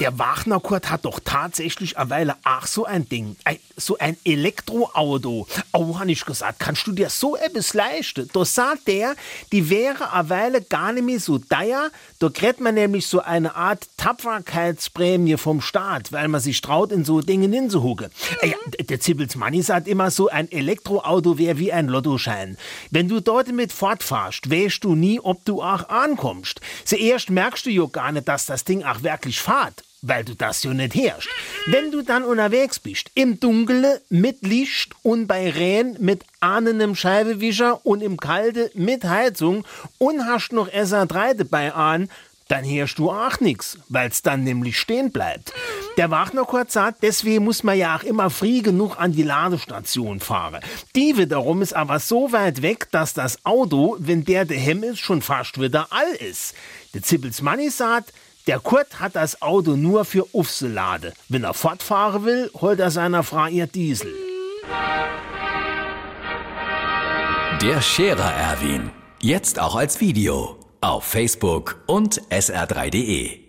der Wagner Kurt hat doch tatsächlich eine Weile auch so ein Ding, ein, so ein Elektroauto. Oh, han ich gesagt, kannst du dir so etwas leisten? Da sagt der, die wäre eine Weile gar nicht mehr so teuer. Da kriegt man nämlich so eine Art Tapferkeitsprämie vom Staat, weil man sich traut, in so Dinge hinzuhucken. Äh, ja, der Zippels Manni sagt immer so, ein Elektroauto wäre wie ein Lottoschein. Wenn du dort mit fortfahrst, weißt du nie, ob du auch ankommst. Zuerst merkst du ja gar nicht, dass das Ding auch wirklich fahrt weil du das ja nicht herrschst. Wenn du dann unterwegs bist, im Dunkeln mit Licht und bei Rehen mit ahnenem Scheibewischer und im Kalte mit Heizung und hast noch SA3 dabei an, dann hörst du auch nix, weil's dann nämlich stehen bleibt. Der Wagner kurz sagt, deswegen muss man ja auch immer früh genug an die Ladestation fahren. Die wiederum ist aber so weit weg, dass das Auto, wenn der daheim ist, schon fast wieder all ist. Der Zippels Manni sagt, der Kurt hat das Auto nur für Ufselade. Wenn er fortfahren will, holt er seiner Frau ihr Diesel. Der Scherer Erwin. Jetzt auch als Video. Auf Facebook und sr3.de.